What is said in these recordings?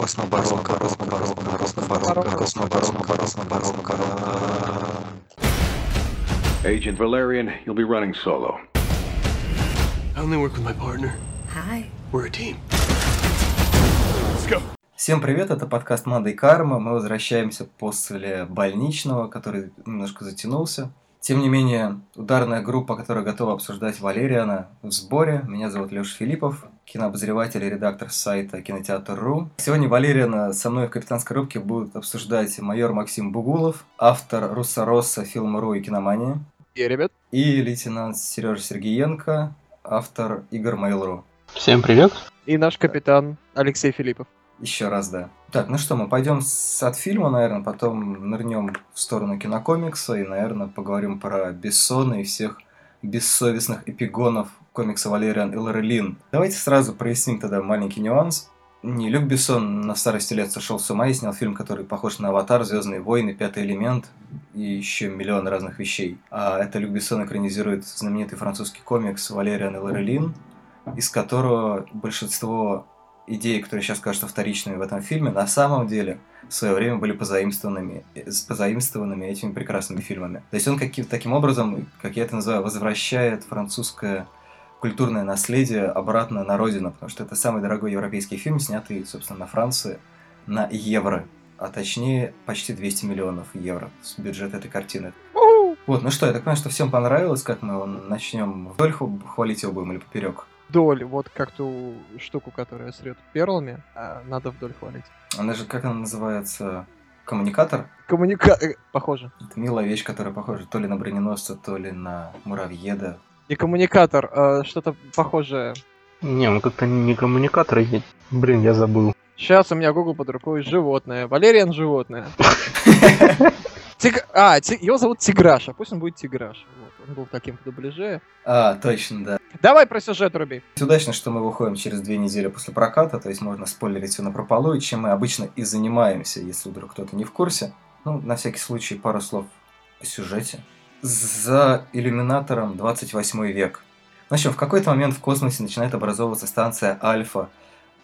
Космобаронка, Космобаронка, Космобаронка, Космобаронка, Космобаронка. Agent Valerian, you'll be running solo. I only work with my partner. Hi. We're a team. Всем привет, это подкаст Манда и Карма. Мы возвращаемся после больничного, который немножко затянулся. Тем не менее, ударная группа, которая готова обсуждать Валериана, в сборе. Меня зовут Леша Филиппов, кинообозреватель и редактор сайта Кинотеатр.ру. Сегодня Валериана со мной в капитанской рубке будут обсуждать майор Максим Бугулов, автор Руса Росса, Фильм.ру и Киномания, И, ребят, и лейтенант Сережа Сергеенко, автор Игр Mail.ru. Всем привет. и наш капитан Алексей Филиппов. Еще раз, да. Так, ну что, мы пойдем с, от фильма, наверное, потом нырнем в сторону кинокомикса и, наверное, поговорим про Бессона и всех бессовестных эпигонов комикса Валериан и Лорелин. Давайте сразу проясним тогда маленький нюанс. Не Люк Бессон на старости лет сошел с ума и снял фильм, который похож на «Аватар», «Звездные войны», «Пятый элемент» и еще миллион разных вещей. А это Люк Бессон экранизирует знаменитый французский комикс «Валериан и Лорелин», из которого большинство идеи, которые сейчас кажутся вторичными в этом фильме, на самом деле в свое время были позаимствованными, э, позаимствованными этими прекрасными фильмами. То есть он каким, таким образом, как я это называю, возвращает французское культурное наследие обратно на родину, потому что это самый дорогой европейский фильм, снятый, собственно, на Франции на евро, а точнее почти 200 миллионов евро с бюджета этой картины. Вот, ну что, я так понимаю, что всем понравилось, как мы его начнем вдоль хвалить его будем или поперек. Вдоль, вот как ту штуку, которая срет перлами, а надо вдоль хвалить. Она же, как она называется, коммуникатор? Коммуника... э, Похоже. Это милая вещь, которая похожа то ли на броненосца, то ли на муравьеда. Не коммуникатор, а что-то похожее. Не, он как-то не коммуникатор, я- блин, я забыл. Сейчас у меня Google под рукой животное. Валериан животное. Тиг- А, ти- его зовут Тиграша. Пусть он будет Тиграша. Вот, он был таким в дубляже. А, точно, да. Давай про сюжет, Руби. Удачно, что мы выходим через две недели после проката, то есть можно спойлерить все на прополу, и чем мы обычно и занимаемся, если вдруг кто-то не в курсе. Ну, на всякий случай, пару слов о сюжете. За иллюминатором 28 век. В общем, в какой-то момент в космосе начинает образовываться станция Альфа,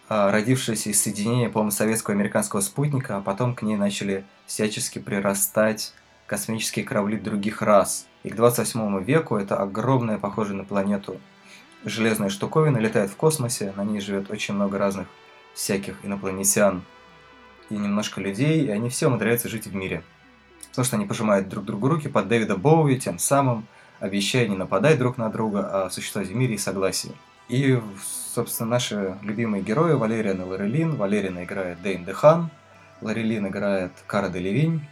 а, родившаяся из соединения, по-моему, советского и американского спутника, а потом к ней начали всячески прирастать космические корабли других рас. И к 28 веку это огромная, похожая на планету, железная штуковина летает в космосе, на ней живет очень много разных всяких инопланетян и немножко людей, и они все умудряются жить в мире. Потому что они пожимают друг другу руки под Дэвида Боуи, тем самым обещая не нападать друг на друга, а существовать в мире и согласии. И, собственно, наши любимые герои Валериан и Лорелин. Валериан играет Дэйн Дехан, Лорелин играет Кара Делевинь.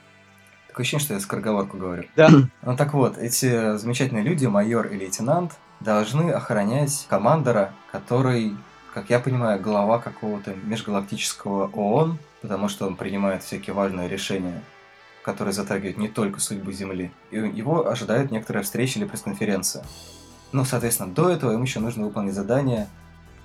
Такое ощущение, что я скороговорку говорю. Да. Ну так вот, эти замечательные люди, майор и лейтенант, должны охранять командора, который, как я понимаю, глава какого-то межгалактического ООН, потому что он принимает всякие важные решения, которые затрагивают не только судьбу Земли. И его ожидает некоторая встреча или пресс-конференция. Ну, соответственно, до этого им еще нужно выполнить задание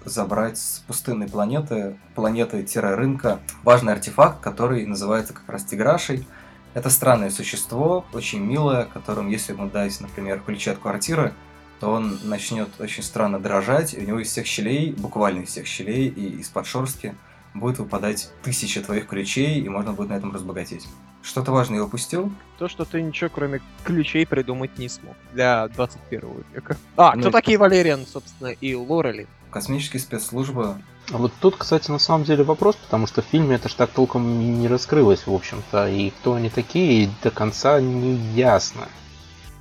забрать с пустынной планеты, планеты-рынка, важный артефакт, который называется как раз Тиграшей. Это странное существо, очень милое, которым, если ему дать, например, ключи от квартиры, то он начнет очень странно дрожать, и у него из всех щелей, буквально из всех щелей и из-под шерстки будет выпадать тысяча твоих ключей, и можно будет на этом разбогатеть. Что-то важное я упустил? То, что ты ничего кроме ключей придумать не смог для 21 века. А, Ну кто и- такие Валериан, собственно, и Лорелин? Космические спецслужбы А вот тут, кстати, на самом деле вопрос, потому что в фильме это ж так толком не раскрылось, в общем-то, и кто они такие, до конца не ясно.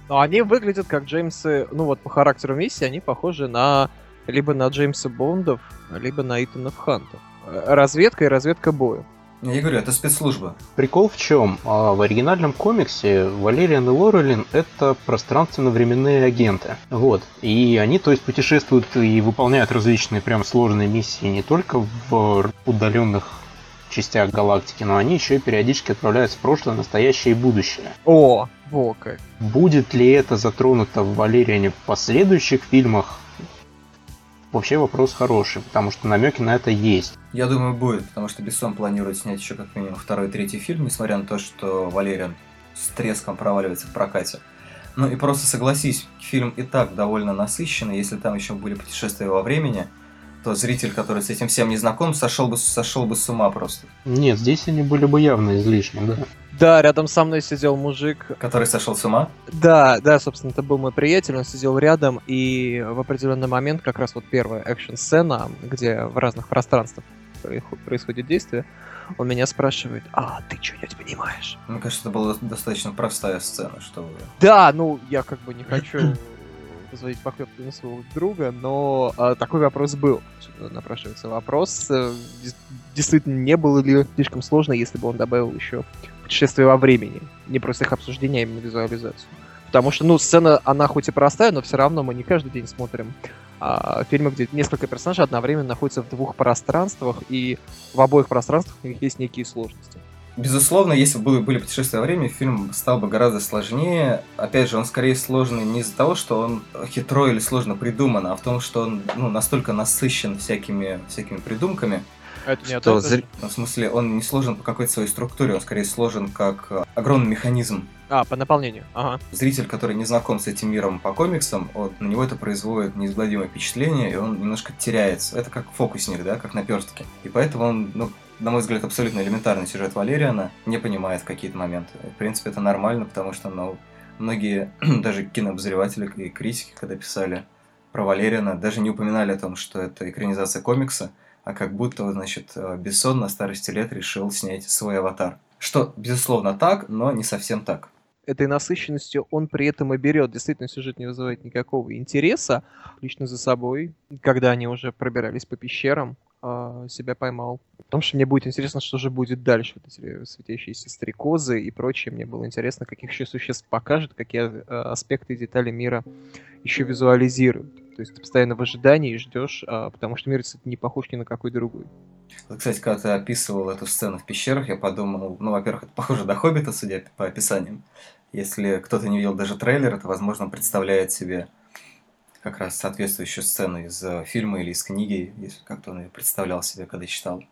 Но они выглядят как Джеймсы, ну вот по характеру миссии, они похожи на либо на Джеймса Бондов, либо на Итанов Хантов. Разведка и разведка боя. Я говорю, это спецслужба. Прикол в чем? А, В оригинальном комиксе Валериан и Лорелин это пространственно-временные агенты. Вот. И они, то есть, путешествуют и выполняют различные прям сложные миссии не только в удаленных частях галактики, но они еще и периодически отправляются в прошлое, настоящее и будущее. О, во как. Будет ли это затронуто в Валериане в последующих фильмах? Вообще вопрос хороший, потому что намеки на это есть. Я думаю, будет, потому что Бессон планирует снять еще как минимум второй и третий фильм, несмотря на то, что Валериан с треском проваливается в прокате. Ну и просто согласись, фильм и так довольно насыщенный, если там еще были путешествия во времени, то зритель, который с этим всем не знаком, сошел бы, сошел бы с ума просто. Нет, здесь они были бы явно излишни, да. Да, рядом со мной сидел мужик. Который сошел с ума? Да, да, собственно, это был мой приятель, он сидел рядом, и в определенный момент, как раз вот первая экшн-сцена, где в разных пространствах происходит действие, он меня спрашивает, а ты что-нибудь понимаешь? Мне кажется, это была достаточно простая сцена, что вы... Да, ну, я как бы не хочу позвонить похлебку на своего друга, но а, такой вопрос был. Напрашивается вопрос, э, действительно, не было ли слишком сложно, если бы он добавил еще путешествие во времени. Не просто их обсуждение, а именно визуализацию. Потому что, ну, сцена, она хоть и простая, но все равно мы не каждый день смотрим а, фильмы, где несколько персонажей одновременно находятся в двух пространствах, и в обоих пространствах у них есть некие сложности. Безусловно, если бы были путешествия во времени, фильм стал бы гораздо сложнее. Опять же, он скорее сложный не из-за того, что он хитро или сложно придуман, а в том, что он ну, настолько насыщен всякими, всякими придумками, это не что зр... ну, в смысле, он не сложен по какой-то своей структуре, он скорее сложен как огромный механизм. А, по наполнению, ага. Зритель, который не знаком с этим миром по комиксам, вот, на него это производит неизгладимое впечатление, и он немножко теряется. Это как фокусник, да, как наперстки. И поэтому он, ну, на мой взгляд, абсолютно элементарный сюжет Валериана не понимает в какие-то моменты. В принципе, это нормально, потому что ну, многие, даже кинообозреватели и критики, когда писали про Валериана, даже не упоминали о том, что это экранизация комикса, а как будто, значит, Бессон на старости лет решил снять свой аватар. Что, безусловно, так, но не совсем так этой насыщенностью он при этом и берет. Действительно, сюжет не вызывает никакого интереса лично за собой. Когда они уже пробирались по пещерам, э, себя поймал. Потому что мне будет интересно, что же будет дальше. Вот эти светящиеся стрекозы и прочее. Мне было интересно, каких еще существ покажет, какие э, аспекты и детали мира еще визуализируют. То есть ты постоянно в ожидании и ждешь, э, потому что мир не похож ни на какой другой. Кстати, когда ты описывал эту сцену в пещерах, я подумал, ну, во-первых, это похоже до Хоббита, судя по описаниям. Если кто-то не видел даже трейлер, то, возможно, представляет себе как раз соответствующую сцену из э, фильма или из книги, если как-то он ее представлял себе, когда читал.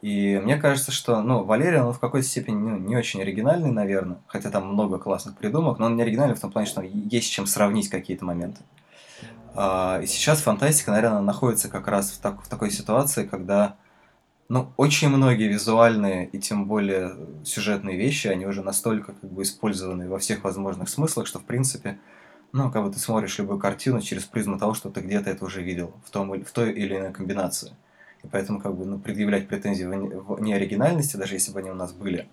И мне кажется, что, ну, Валерий, он в какой-то степени ну, не очень оригинальный, наверное, хотя там много классных придумок, но он не оригинальный в том плане, что есть чем сравнить какие-то моменты. А, и сейчас фантастика, наверное, находится как раз в, так, в такой ситуации, когда ну, очень многие визуальные и тем более сюжетные вещи, они уже настолько как бы использованы во всех возможных смыслах, что в принципе ну, как бы ты смотришь любую картину через призму того, что ты где-то это уже видел в, том, в той или иной комбинации. И поэтому, как бы, ну, предъявлять претензии в неоригинальности, даже если бы они у нас были,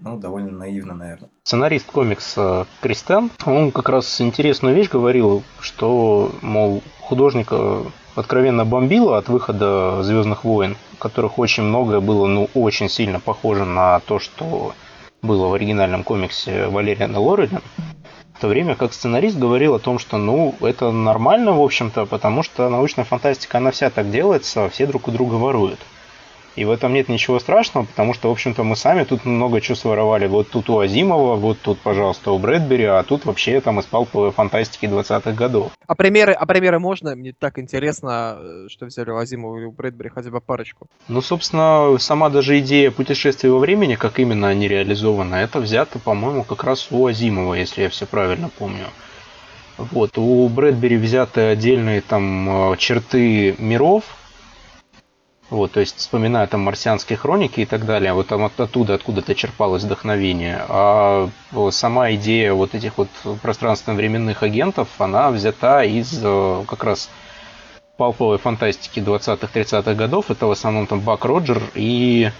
ну, довольно наивно, наверное. Сценарист комикса Кристен, он как раз интересную вещь говорил, что, мол, художника откровенно бомбило от выхода Звездных войн, которых очень многое было, ну, очень сильно похоже на то, что было в оригинальном комиксе Валериана Лорелин в то время как сценарист говорил о том, что ну это нормально, в общем-то, потому что научная фантастика, она вся так делается, все друг у друга воруют. И в этом нет ничего страшного, потому что, в общем-то, мы сами тут много чего своровали. Вот тут у Азимова, вот тут, пожалуйста, у Брэдбери, а тут вообще там из палповой фантастики 20-х годов. А примеры, а примеры можно? Мне так интересно, э, что взяли у Азимова и у Брэдбери хотя бы парочку. Ну, собственно, сама даже идея путешествия во времени, как именно они реализованы, это взято, по-моему, как раз у Азимова, если я все правильно помню. Вот, у Брэдбери взяты отдельные там э, черты миров, вот, то есть вспоминая там марсианские хроники и так далее, вот там оттуда, откуда-то черпалось вдохновение. А сама идея вот этих вот пространственно-временных агентов, она взята из э, как раз палповой фантастики 20-30-х годов. Это в основном там Бак Роджер и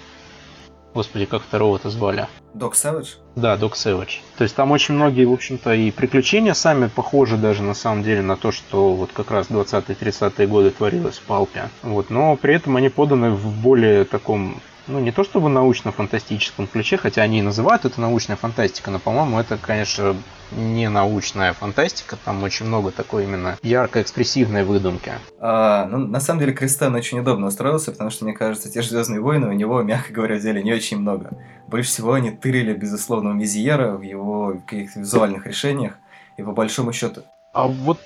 Господи, как второго-то звали? Док Сэвидж? Да, Док Сэвидж. То есть там очень многие, в общем-то, и приключения сами похожи даже на самом деле на то, что вот как раз 20-30-е годы творилось в Палпе. Вот, но при этом они поданы в более таком ну, не то чтобы научно-фантастическом ключе, хотя они и называют это научная фантастика, но, по-моему, это, конечно, не научная фантастика, там очень много такой именно ярко-экспрессивной выдумки. А, ну, на самом деле, Кристен очень удобно устроился, потому что, мне кажется, те же Звездные войны у него, мягко говоря, взяли не очень много. Больше всего они тырили, безусловно, у Мизьера в его каких-то визуальных решениях, и по большому счету... А вот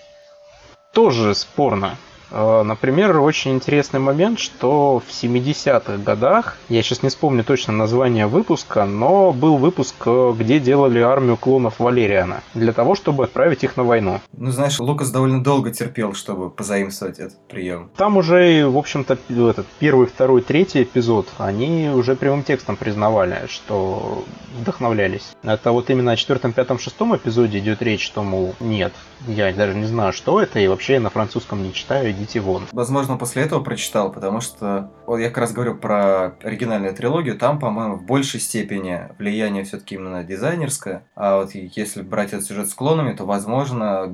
тоже спорно. Э, Например, очень интересный момент, что в 70-х годах, я сейчас не вспомню точно название выпуска, но был выпуск, э, где делали армию клонов Валериана, для того, чтобы отправить их на войну. Ну, знаешь, Лукас довольно долго терпел, чтобы позаимствовать этот прием. Там уже, в общем-то, этот первый, второй, третий эпизод, они уже прямым текстом признавали, что вдохновлялись. Это вот именно о четвертом, пятом, шестом эпизоде идет речь, что, мол, нет, я даже не знаю, что это, и вообще я на французском не читаю, идите вон. Возможно, после этого прочитал, потому что вот я как раз говорю про оригинальную трилогию, там, по-моему, в большей степени влияние все-таки именно дизайнерское. А вот если брать этот сюжет с клонами, то, возможно,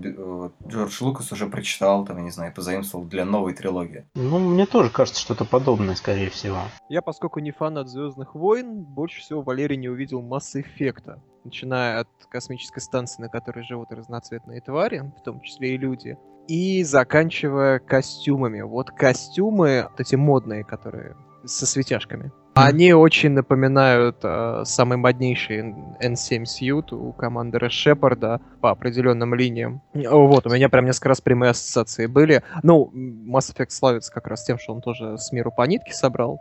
Джордж Лукас уже прочитал, там, я не знаю, позаимствовал для новой трилогии. Ну, мне тоже кажется, что-то подобное, скорее всего. Я, поскольку не фанат Звездных войн, больше всего Валерий не увидел массы эффекта. Начиная от космической станции, на которой живут разноцветные твари, в том числе и люди, и заканчивая костюмами. Вот костюмы, вот эти модные, которые со светяшками, они очень напоминают э, самый моднейший N7 сьют у командора Шепарда по определенным линиям. Вот, у меня прям несколько раз прямые ассоциации были. Ну, Mass Effect славится как раз тем, что он тоже с миру по нитке собрал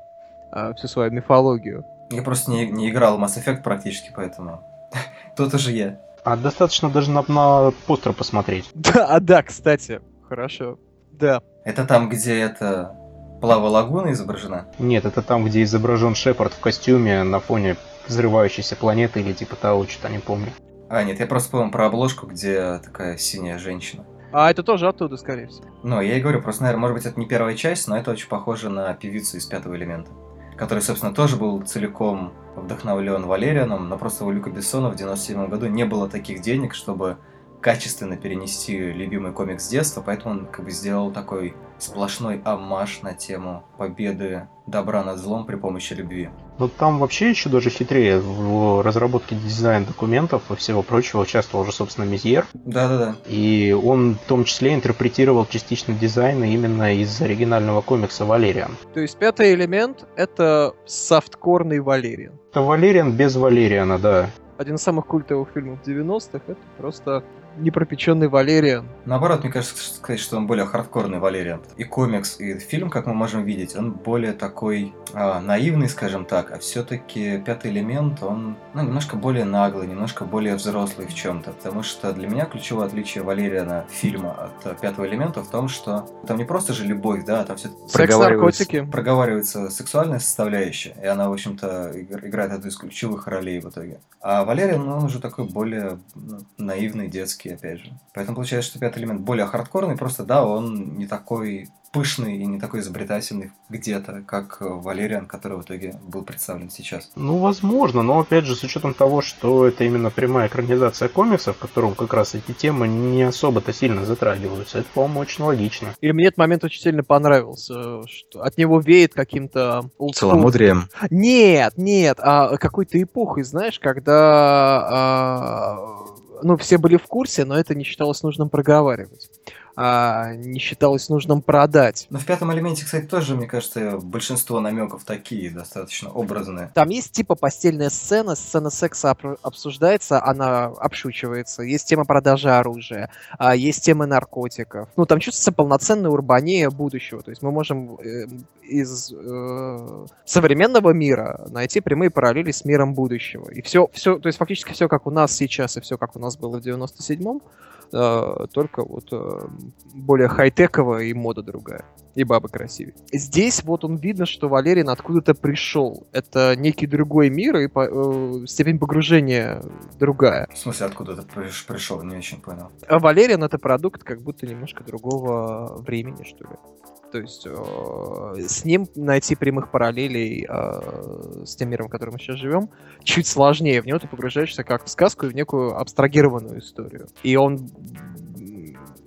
э, всю свою мифологию. Я просто не, не играл в Mass Effect практически, поэтому... Тут уже я. А достаточно даже на, на постер посмотреть. Да, а да, кстати, хорошо. Да. Это там, где это... Плава лагуна изображена? Нет, это там, где изображен Шепард в костюме на фоне взрывающейся планеты или типа того, что-то не помню. А, нет, я просто помню про обложку, где такая синяя женщина. А это тоже оттуда, скорее всего. Ну, я и говорю, просто, наверное, может быть, это не первая часть, но это очень похоже на певицу из пятого элемента. Который, собственно, тоже был целиком вдохновлен Валерианом, но просто у Люка Бессона в 97 году не было таких денег, чтобы качественно перенести любимый комикс детства, поэтому он как бы сделал такой сплошной амаш на тему победы добра над злом при помощи любви. Но там вообще еще даже хитрее. В разработке дизайн документов и всего прочего участвовал уже, собственно, Мизьер. Да-да-да. И он в том числе интерпретировал частично дизайны именно из оригинального комикса Валериан. То есть пятый элемент — это софткорный Валериан. Это Валериан без Валериана, да. Один из самых культовых фильмов 90-х — это просто непропеченный Валериан. Наоборот, мне кажется, что- сказать, что он более хардкорный Валериан. И комикс, и фильм, как мы можем видеть, он более такой а, наивный, скажем так, а все-таки пятый элемент, он ну, немножко более наглый, немножко более взрослый в чем-то. Потому что для меня ключевое отличие Валериана фильма от а, пятого элемента в том, что там не просто же любовь, да, там все наркотики. проговаривается сексуальная составляющая, и она, в общем-то, игр- играет одну из ключевых ролей в итоге. А Валериан, ну, он уже такой более ну, наивный, детский, опять же. Поэтому получается, что пятый элемент более хардкорный, просто, да, он не такой пышный и не такой изобретательный где-то, как э, Валериан, который в итоге был представлен сейчас. Ну, возможно, но опять же, с учетом того, что это именно прямая экранизация комиксов, в котором как раз эти темы не особо-то сильно затрагиваются, это, по-моему, очень логично. И мне этот момент очень сильно понравился, что от него веет каким-то... Целомудрием. Нет, нет, а какой-то эпохой, знаешь, когда а, ну, все были в курсе, но это не считалось нужным проговаривать. А, не считалось нужным продать. Но в пятом элементе, кстати, тоже, мне кажется, большинство намеков такие, достаточно образные. Там есть типа постельная сцена, сцена секса обсуждается, она обшучивается. Есть тема продажи оружия, а, есть темы наркотиков. Ну, там чувствуется полноценная урбания будущего. То есть мы можем э, из э, современного мира найти прямые параллели с миром будущего. И все, все, то есть фактически все как у нас сейчас и все как у нас было в 97-м, э, только вот э, более хай-теково и мода другая. И бабы красивее. Здесь вот он видно, что Валериан откуда-то пришел. Это некий другой мир, и по- э, степень погружения другая. В смысле, откуда ты приш- пришел, не очень понял. А Валериан это продукт как будто немножко другого времени, что ли. То есть э, с ним найти прямых параллелей э, с тем миром, в котором мы сейчас живем, чуть сложнее. В него ты погружаешься как в сказку и в некую абстрагированную историю. И он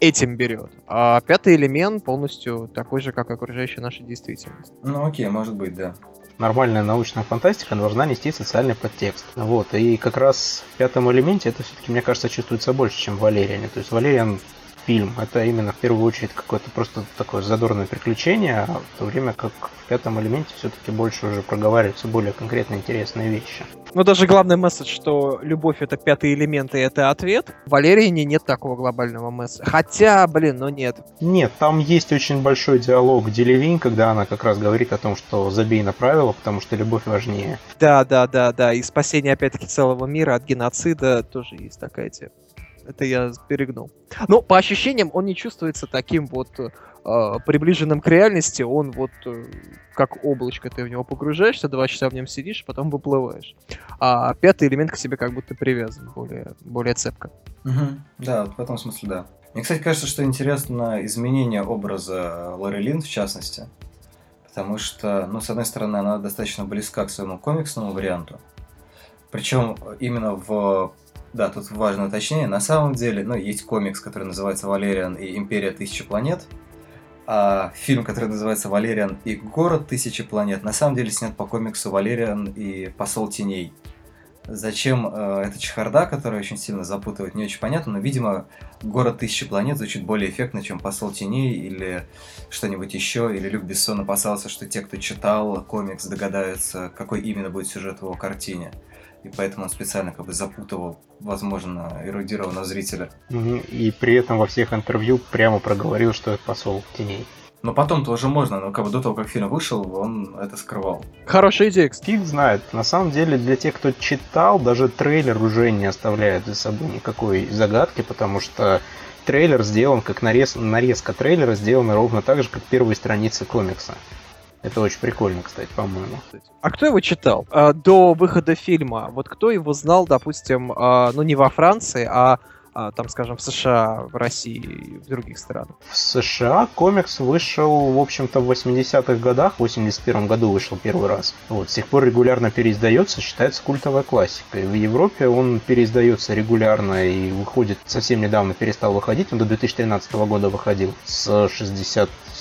этим берет. А пятый элемент полностью такой же, как окружающая наша действительность. Ну, окей, может быть, да. Нормальная научная фантастика должна нести социальный подтекст. Вот, и как раз в пятом элементе это все-таки, мне кажется, чувствуется больше, чем в Валериане. То есть Валериан фильм. Это именно в первую очередь какое-то просто такое задорное приключение, а в то время как в пятом элементе все-таки больше уже проговариваются более конкретно интересные вещи. Ну, даже главный месседж, что любовь — это пятый элемент, и это ответ. В Валериане нет такого глобального месседжа. Хотя, блин, ну нет. Нет, там есть очень большой диалог Делевинь, когда она как раз говорит о том, что забей на правила, потому что любовь важнее. Да, да, да, да. И спасение, опять-таки, целого мира от геноцида тоже есть такая тема. Это я перегнул. Но по ощущениям он не чувствуется таким вот э, приближенным к реальности. Он вот э, как облачко, ты в него погружаешься, два часа в нем сидишь, потом выплываешь. А пятый элемент к себе как будто привязан более, более цепко. Мгм. Да, в этом смысле да. Мне, кстати, кажется, что интересно изменение образа Лори Лин, в частности. Потому что, ну, с одной стороны, она достаточно близка к своему комиксному варианту. Причем именно в... Да, тут важное уточнение. На самом деле, ну, есть комикс, который называется «Валериан и Империя Тысячи Планет», а фильм, который называется «Валериан и Город Тысячи Планет», на самом деле снят по комиксу «Валериан и Посол Теней». Зачем э, эта чехарда, которая очень сильно запутывает, не очень понятно, но, видимо, город тысячи планет звучит более эффектно, чем посол теней или что-нибудь еще, или Люк Бессон опасался, что те, кто читал комикс, догадаются, какой именно будет сюжет в его картине. И поэтому он специально как бы запутывал, возможно, эрудированного зрителя. И при этом во всех интервью прямо проговорил, что это посол теней. Но потом тоже можно, но как бы до того, как фильм вышел, он это скрывал. Хорошая идея, кстати. Фиг знает. На самом деле, для тех, кто читал, даже трейлер уже не оставляет за собой никакой загадки, потому что трейлер сделан как нарез, нарезка трейлера сделана ровно так же, как первые страницы комикса. Это очень прикольно, кстати, по-моему. А кто его читал? А, до выхода фильма. Вот кто его знал, допустим, а, ну не во Франции, а, а, там, скажем, в США, в России и в других странах. В США комикс вышел, в общем-то, в 80-х годах, в 81 году вышел первый раз. Вот, с тех пор регулярно переиздается, считается культовой классикой. В Европе он переиздается регулярно и выходит, совсем недавно перестал выходить, он до 2013 года выходил, с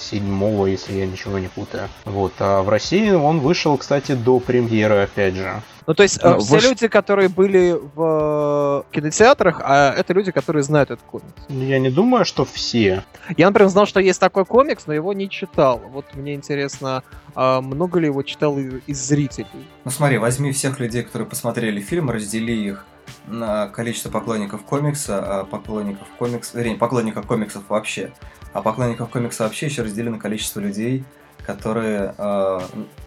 67-го, если я ничего не путаю. Вот, а в России он вышел, кстати, до премьеры, опять же. Ну, то есть, э, Ну, все выш- люди, которые были в э, кинотеатрах, а это люди, которые знают этот комикс. Ну, Я не думаю, что все. Я, например, знал, что есть такой комикс, но его не читал. Вот мне интересно, а много ли его читал и- из зрителей? Ну смотри, возьми всех людей, которые посмотрели фильм, раздели их на количество поклонников комикса, а поклонников комикс, вернее, поклонников комиксов вообще, а поклонников комикса вообще еще раздели на количество людей, которые э,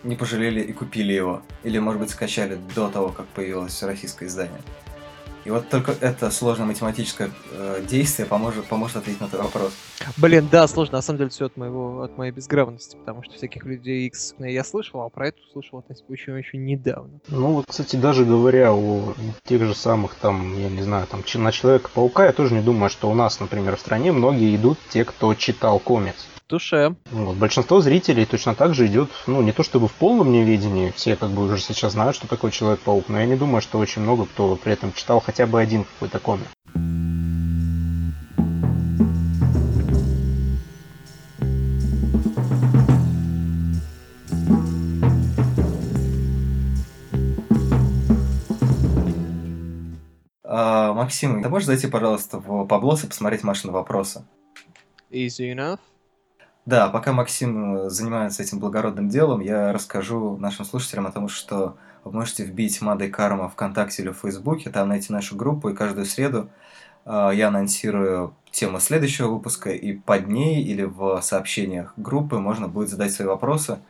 не пожалели и купили его, или, может быть, скачали до того, как появилось российское издание. И вот только это сложное математическое э, действие поможет, поможет ответить на твой вопрос. Блин, да, сложно, на самом деле, все от моего, от моей безграмотности, потому что всяких людей X я слышал, а про это слышал относительно очень, очень недавно. Ну вот, кстати, даже говоря о тех же самых там, я не знаю, там на Человека-паука, я тоже не думаю, что у нас, например, в стране многие идут те, кто читал комикс. Душе. Вот, большинство зрителей точно так же идет, ну, не то чтобы в полном неведении, все как бы уже сейчас знают, что такое Человек-паук, но я не думаю, что очень много кто при этом читал хотя бы один какой-то комик. А, Максим, ты можешь зайти, пожалуйста, в Паблос и посмотреть Машины вопросы? Easy enough. Да, пока Максим э, занимается этим благородным делом, я расскажу нашим слушателям о том, что вы можете вбить Мада и Карма ВКонтакте или в Фейсбуке, там найти нашу группу, и каждую среду э, я анонсирую тему следующего выпуска, и под ней или в сообщениях группы можно будет задать свои вопросы,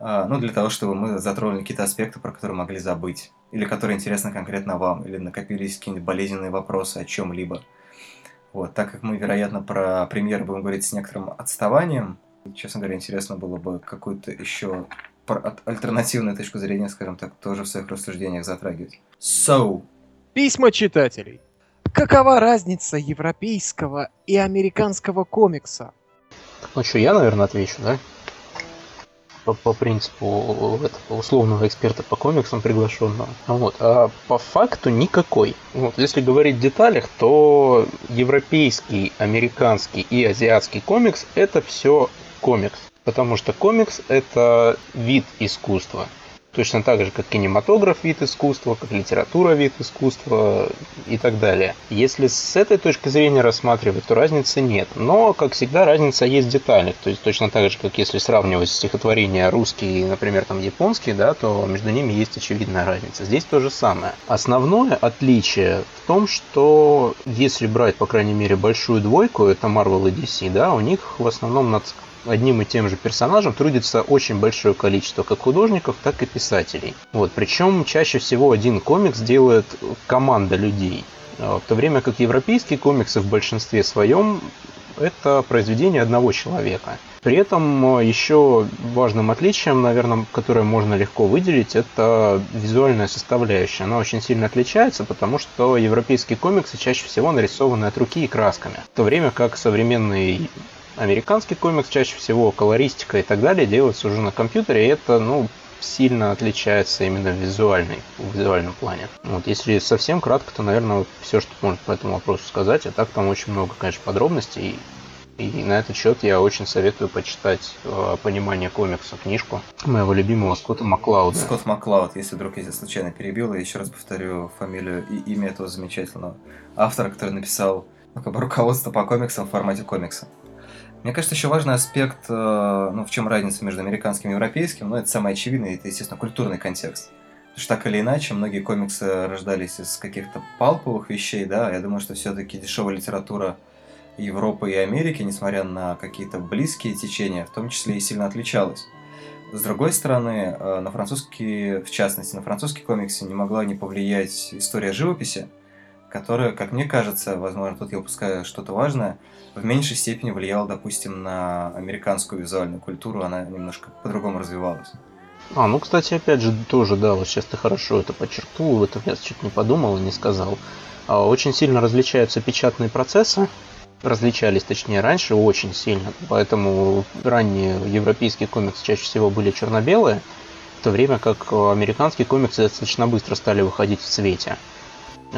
э, ну, для того, чтобы мы затронули какие-то аспекты, про которые могли забыть, или которые интересны конкретно вам, или накопились какие-нибудь болезненные вопросы о чем-либо. Вот, так как мы, вероятно, про премьеры будем говорить с некоторым отставанием, честно говоря, интересно было бы какую-то еще альтернативную точку зрения, скажем так, тоже в своих рассуждениях затрагивать. So, Письма читателей. Какова разница европейского и американского комикса? Ну что, я, наверное, отвечу, да? По, по принципу этого условного эксперта по комиксам приглашенного. Вот. А по факту никакой. Вот. Если говорить в деталях, то европейский, американский и азиатский комикс это все комикс. Потому что комикс это вид искусства. Точно так же, как кинематограф вид искусства, как литература вид искусства и так далее. Если с этой точки зрения рассматривать, то разницы нет. Но, как всегда, разница есть в деталях. То есть точно так же, как если сравнивать стихотворения русские и, например, там японские, да, то между ними есть очевидная разница. Здесь то же самое. Основное отличие в том, что если брать, по крайней мере, большую двойку, это Marvel и DC, да, у них в основном над одним и тем же персонажем трудится очень большое количество как художников, так и писателей. Вот, причем чаще всего один комикс делает команда людей. А, в то время как европейские комиксы в большинстве своем это произведение одного человека. При этом еще важным отличием, наверное, которое можно легко выделить, это визуальная составляющая. Она очень сильно отличается, потому что европейские комиксы чаще всего нарисованы от руки и красками. В то время как современный Американский комикс чаще всего колористика и так далее делается уже на компьютере, и это, ну, сильно отличается именно в, визуальной, в визуальном плане. Вот, если совсем кратко, то, наверное, все, что можно по этому вопросу сказать, а так там очень много, конечно, подробностей, и на этот счет я очень советую почитать э, «Понимание комикса» книжку моего любимого Скотта Маклауда. Скотт Маклауд, если вдруг я случайно перебил, я еще раз повторю фамилию и имя этого замечательного автора, который написал ну, как бы, руководство по комиксам в формате комикса. Мне кажется, еще важный аспект, э, ну, в чем разница между американским и европейским, ну, это самое очевидное, это, естественно, культурный контекст. Потому что так или иначе, многие комиксы рождались из каких-то палповых вещей, да, я думаю, что все-таки дешевая литература Европы и Америки, несмотря на какие-то близкие течения, в том числе и сильно отличалась. С другой стороны, э, на французский, в частности, на французский комиксы не могла не повлиять история живописи, которая, как мне кажется, возможно, тут я упускаю что-то важное, в меньшей степени влияла, допустим, на американскую визуальную культуру, она немножко по-другому развивалась. А, ну, кстати, опять же, тоже, да, вот сейчас ты хорошо это подчеркнул, в этом я чуть не подумал и не сказал. А, очень сильно различаются печатные процессы, различались, точнее, раньше очень сильно, поэтому ранние европейские комиксы чаще всего были черно-белые, в то время как американские комиксы достаточно быстро стали выходить в цвете.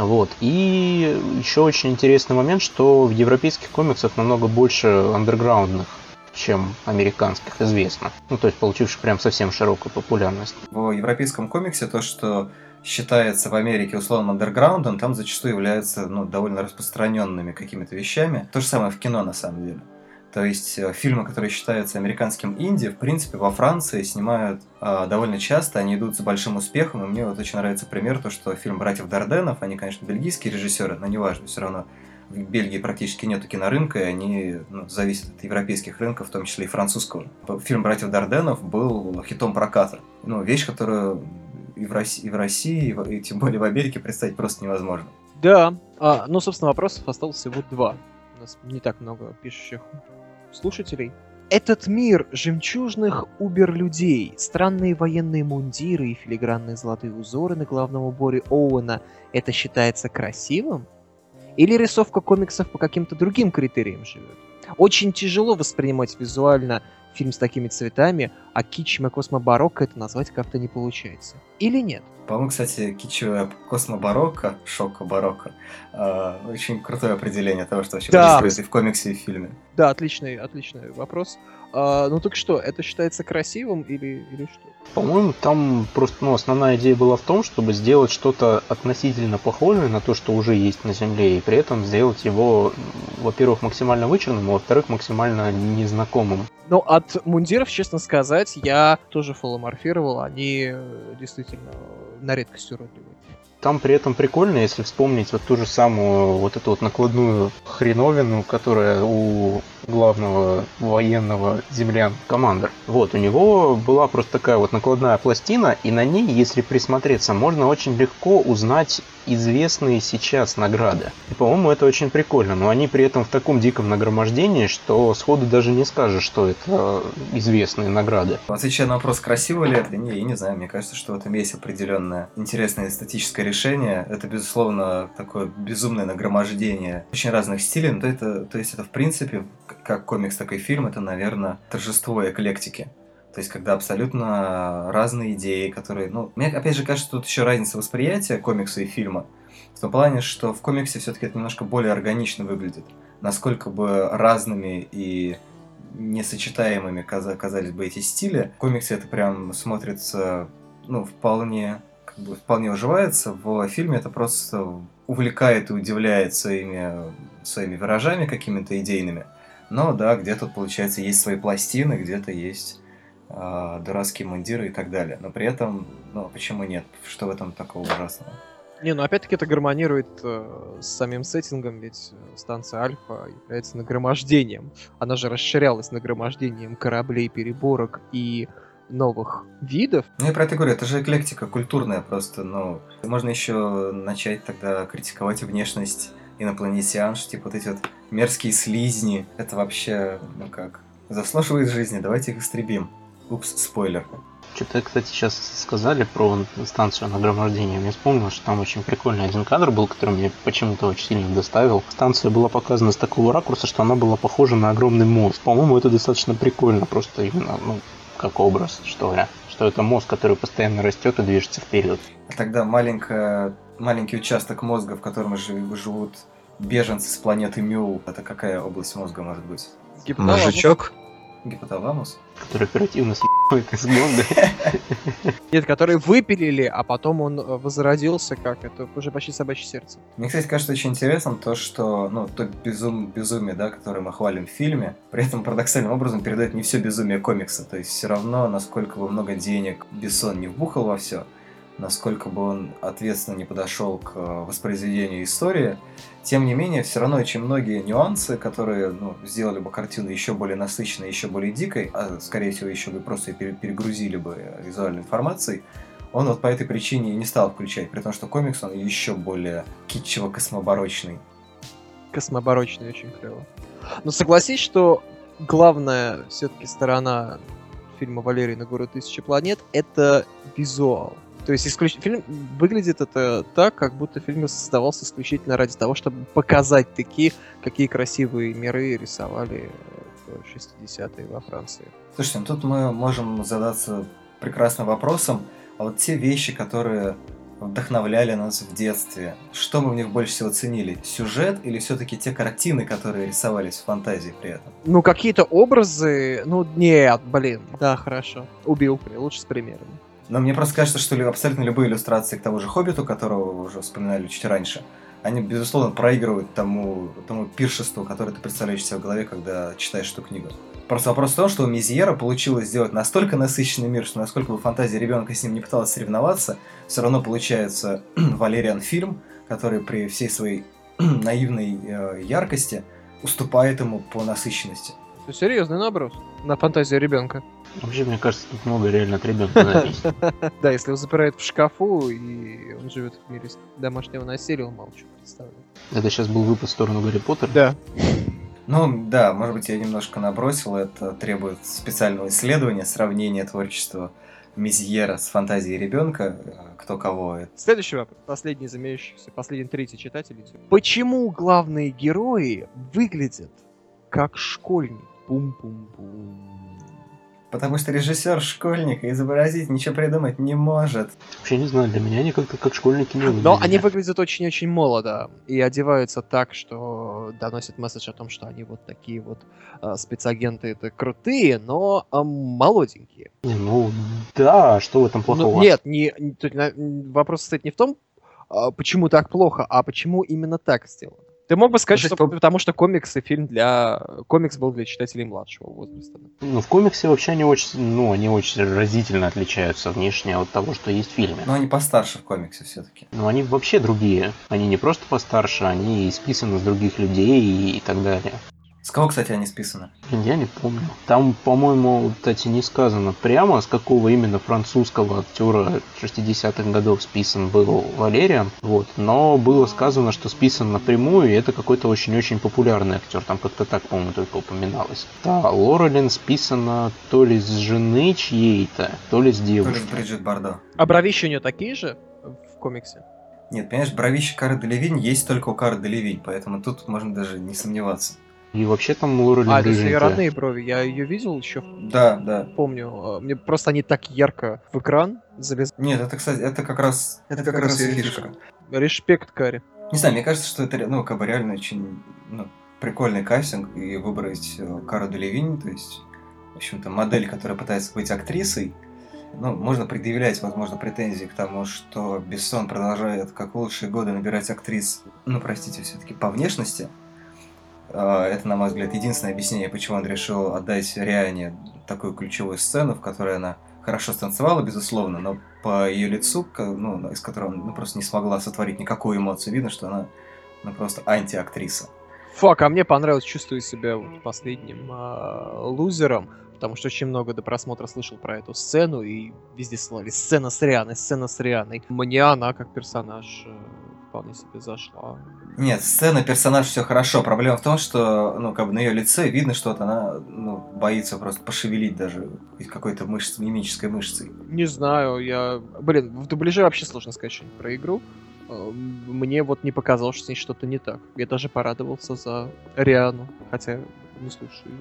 Вот. И еще очень интересный момент, что в европейских комиксах намного больше андерграундных чем американских, известно. Ну, то есть получивших прям совсем широкую популярность. В европейском комиксе то, что считается в Америке условным андерграундом, там зачастую являются ну, довольно распространенными какими-то вещами. То же самое в кино, на самом деле. То есть э, фильмы, которые считаются американским инди, в принципе, во Франции снимают э, довольно часто, они идут с большим успехом, и мне вот очень нравится пример, то, что фильм «Братьев Дарденов», они, конечно, бельгийские режиссеры, но неважно, все равно в Бельгии практически нету кинорынка, и они ну, зависят от европейских рынков, в том числе и французского. Фильм «Братьев Дарденов» был хитом проката. Ну, вещь, которую и в России, и, в России, и, в, и тем более в Америке представить просто невозможно. Да, а, ну, собственно, вопросов осталось всего два. Нас не так много пишущих слушателей. Этот мир жемчужных убер-людей, странные военные мундиры и филигранные золотые узоры на главном уборе Оуэна — это считается красивым? Или рисовка комиксов по каким-то другим критериям живет? Очень тяжело воспринимать визуально фильм с такими цветами, а кичевое космобарокко это назвать как-то не получается. Или нет? По-моему, кстати, кичевое космобарокко, шоко-барокко, э, очень крутое определение того, что вообще Да. происходит и в комиксе, и в фильме. Да, отличный, отличный вопрос. А, ну так что, это считается красивым или, или что? По-моему, там просто ну, основная идея была в том, чтобы сделать что-то относительно похожее на то, что уже есть на Земле, и при этом сделать его, во-первых, максимально вычурным, а во-вторых, максимально незнакомым. Но от мундиров, честно сказать, я тоже фоломорфировал, они э, действительно на редкость уродливые. Там при этом прикольно, если вспомнить вот ту же самую вот эту вот накладную хреновину, которая у главного военного землян командор. Вот, у него была просто такая вот накладная пластина, и на ней, если присмотреться, можно очень легко узнать известные сейчас награды. И, по-моему, это очень прикольно, но они при этом в таком диком нагромождении, что сходу даже не скажешь, что это известные награды. Отвечая на вопрос, красиво ли это, не, я не знаю, мне кажется, что в этом есть определенное интересное эстетическое решение. Это, безусловно, такое безумное нагромождение очень разных стилей, но это, то есть это, в принципе, как комикс, так и фильм, это, наверное, торжество эклектики. То есть, когда абсолютно разные идеи, которые... Ну, мне, опять же, кажется, тут еще разница восприятия комикса и фильма. В том плане, что в комиксе все-таки это немножко более органично выглядит. Насколько бы разными и несочетаемыми каза- казались бы эти стили, в комиксе это прям смотрится ну, вполне, вполне уживается. В фильме это просто увлекает и удивляет своими, своими виражами какими-то идейными. Но да, где-то, получается, есть свои пластины, где-то есть э, дурацкие мундиры и так далее. Но при этом, ну, почему нет? Что в этом такого ужасного? Не, ну опять-таки это гармонирует э, с самим сеттингом, ведь станция Альфа является нагромождением. Она же расширялась нагромождением кораблей, переборок и новых видов. Ну, я про это говорю, это же эклектика культурная просто, ну, можно еще начать тогда критиковать внешность инопланетян, что типа вот эти вот мерзкие слизни, это вообще, ну как, заслуживает жизни, давайте их истребим. Упс, спойлер. Что-то, кстати, сейчас сказали про станцию нагромождения. Мне вспомнил, что там очень прикольный один кадр был, который мне почему-то очень сильно доставил. Станция была показана с такого ракурса, что она была похожа на огромный мост. По-моему, это достаточно прикольно, просто именно, ну, как образ, что ли. Что это мозг, который постоянно растет и движется вперед. А тогда маленькая, маленький участок мозга, в котором живут беженцы с планеты Мюл, это какая область мозга может быть? Гипоталамус. Мужичок? Гипоталамус? Который оперативно съебывает из мозга. Нет, которые выпилили, а потом он э, возродился как это уже почти собачье сердце. Мне, кстати, кажется очень интересным то, что, ну, то безум, безумие, да, которое мы хвалим в фильме, при этом парадоксальным образом передает не все безумие комикса. То есть все равно, насколько бы много денег Бессон не вбухал во все, насколько бы он ответственно не подошел к э, воспроизведению истории, тем не менее, все равно очень многие нюансы, которые ну, сделали бы картину еще более насыщенной, еще более дикой, а скорее всего еще бы просто перегрузили бы визуальной информацией, он вот по этой причине и не стал включать, при том, что комикс он еще более китчево-космоборочный. Космоборочный очень клево. Но согласись, что главная все-таки сторона фильма «Валерий на гору тысячи планет» — это визуал. То есть исключ... фильм выглядит это так, как будто фильм создавался исключительно ради того, чтобы показать такие, какие красивые миры рисовали в 60-е во Франции. Слушайте, ну тут мы можем задаться прекрасным вопросом, а вот те вещи, которые вдохновляли нас в детстве, что мы в них больше всего ценили? Сюжет или все-таки те картины, которые рисовались в фантазии при этом? Ну, какие-то образы, ну, нет, блин, да, хорошо. Убил, лучше с примерами. Но мне просто кажется, что абсолютно любые иллюстрации к тому же Хоббиту, которого вы уже вспоминали чуть раньше, они, безусловно, проигрывают тому, тому пиршеству, которое ты представляешь себе в голове, когда читаешь эту книгу. Просто вопрос в том, что у Мизьера получилось сделать настолько насыщенный мир, что насколько бы фантазия ребенка с ним не пыталась соревноваться, все равно получается Валериан фильм, который при всей своей наивной э, яркости уступает ему по насыщенности. Это серьезный наброс на фантазию ребенка. Вообще, мне кажется, тут много реально от ребенка зависит. Да, если его запирают в шкафу, и он живет в мире домашнего насилия, он молчу, представляю. Это сейчас был выпад в сторону Гарри Поттера? Да. Ну, да, может быть, я немножко набросил, это требует специального исследования, сравнения творчества Мизьера с фантазией ребенка, кто кого. Следующий вопрос, последний из имеющихся, последний третий читатель. Почему главные герои выглядят как школьники? Пум-пум-пум. Потому что режиссер школьника изобразить ничего придумать не может. Вообще не знаю, для меня они как-то как школьники не выглядят. Но они выглядят очень-очень молодо и одеваются так, что доносят месседж о том, что они вот такие вот э, спецагенты это крутые, но э, молоденькие. Не, ну да, что в этом плохого? Ну, нет, не, не, вопрос стоит не в том, э, почему так плохо, а почему именно так сделано. Ты мог бы сказать, ну, что потому что комикс и фильм для... Комикс был для читателей младшего возраста. Ну, в комиксе вообще они очень, ну, они очень разительно отличаются внешне от того, что есть в фильме. Но они постарше в комиксе все-таки. Ну, они вообще другие. Они не просто постарше, они списаны с других людей и, и так далее. С кого, кстати, они списаны? Я не помню. Там, по-моему, кстати, не сказано прямо, с какого именно французского актера 60-х годов списан был Валериан. Вот. Но было сказано, что списан напрямую, и это какой-то очень-очень популярный актер. Там как-то так, по-моему, только упоминалось. Да, Лорелин списана то ли с жены чьей-то, то ли с девушкой. То ли с Бриджит Бардо. А бровища у нее такие же в комиксе? Нет, понимаешь, бровища Кары Делевинь есть только у Кары Делевинь, поэтому тут можно даже не сомневаться. И вообще там Лора А, это ее родные брови. Я ее видел еще. Да, да. Помню. А, мне просто они так ярко в экран залезли. Нет, это, кстати, это как раз... Это, это как, раз ее фишка. Респект, Кари. Не знаю, мне кажется, что это, ну, как бы реально очень ну, прикольный кастинг и выбрать э, Кару Делевинь, то есть, в общем-то, модель, которая пытается быть актрисой, ну, можно предъявлять, возможно, претензии к тому, что Бессон продолжает, как в лучшие годы, набирать актрис, ну, простите, все-таки по внешности. А, Это, на мой взгляд, единственное объяснение, почему он решил отдать Риане такую ключевую сцену, в которой она хорошо станцевала, безусловно, но по ее лицу, ну, из которого она ну, просто не смогла сотворить никакую эмоцию, видно, что она ну, просто антиактриса. Фак, а мне понравилось, чувствую себя вот последним а, лузером, потому что очень много до просмотра слышал про эту сцену, и везде слали сцена с Рианой, сцена с Рианой. Мне она как персонаж э, вполне себе зашла. Нет, сцена, персонаж, все хорошо. Проблема в том, что, ну, как бы на ее лице видно, что вот она, ну, боится просто пошевелить даже какой-то мышц, мимической мышцей. Не знаю, я... Блин, в дубляже вообще сложно сказать что-нибудь про игру. Э, Мне вот не показалось, что с ней что-то не так. Я даже порадовался за Риану, хотя не слушаю.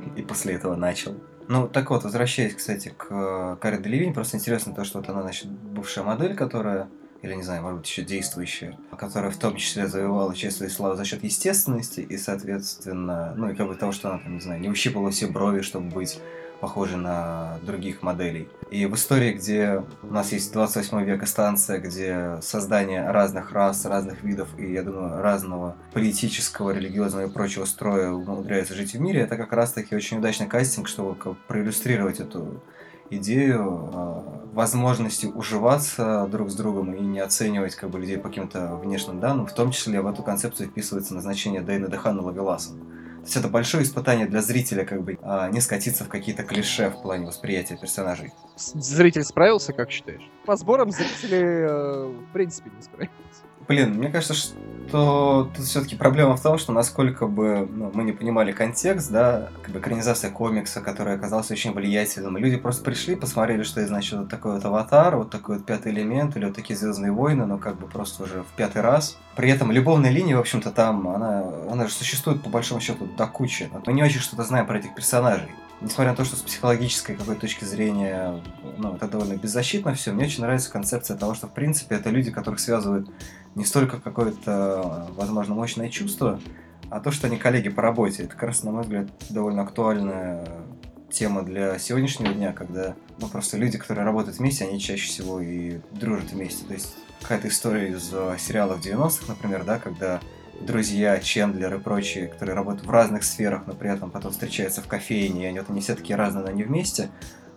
её. И после этого начал. Ну, так вот, возвращаясь, кстати, к э, Каре Делевинь, просто интересно то, что вот она, значит, бывшая модель, которая, или, не знаю, может быть, еще действующая, которая в том числе завоевала честь и славу за счет естественности и, соответственно, ну, и как бы того, что она, там, не знаю, не ущипала все брови, чтобы быть похожей на других моделей. И в истории, где у нас есть 28 века станция, где создание разных рас, разных видов и, я думаю, разного политического, религиозного и прочего строя умудряется жить в мире, это как раз-таки очень удачный кастинг, чтобы проиллюстрировать эту идею э, возможности уживаться друг с другом и не оценивать как бы людей по каким-то внешним данным. В том числе в эту концепцию вписывается назначение Дэйна Дехана Лавеласа. То есть это большое испытание для зрителя, как бы а, не скатиться в какие-то клише в плане восприятия персонажей. Зритель справился, как считаешь? По сборам зрители э, в принципе не справились. Блин, мне кажется, что тут все-таки проблема в том, что насколько бы ну, мы не понимали контекст, да, как бы экранизация комикса, который оказался очень влиятельным. Люди просто пришли, посмотрели, что значит вот такой вот аватар, вот такой вот пятый элемент, или вот такие Звездные войны, но как бы просто уже в пятый раз. При этом любовная линия, в общем-то, там, она, она же существует по большому счету до кучи. Но мы не очень что-то знаем про этих персонажей. Несмотря на то, что с психологической какой-то точки зрения, ну, это довольно беззащитно все, мне очень нравится концепция того, что, в принципе, это люди, которых связывают не столько какое-то, возможно, мощное чувство, а то, что они коллеги по работе. Это как раз, на мой взгляд, довольно актуальная тема для сегодняшнего дня, когда ну, просто люди, которые работают вместе, они чаще всего и дружат вместе. То есть какая-то история из э, сериалов 90-х, например, да, когда друзья, Чендлер и прочие, которые работают в разных сферах, но при этом потом встречаются в кофейне, и они, вот, они все такие разные, но они вместе,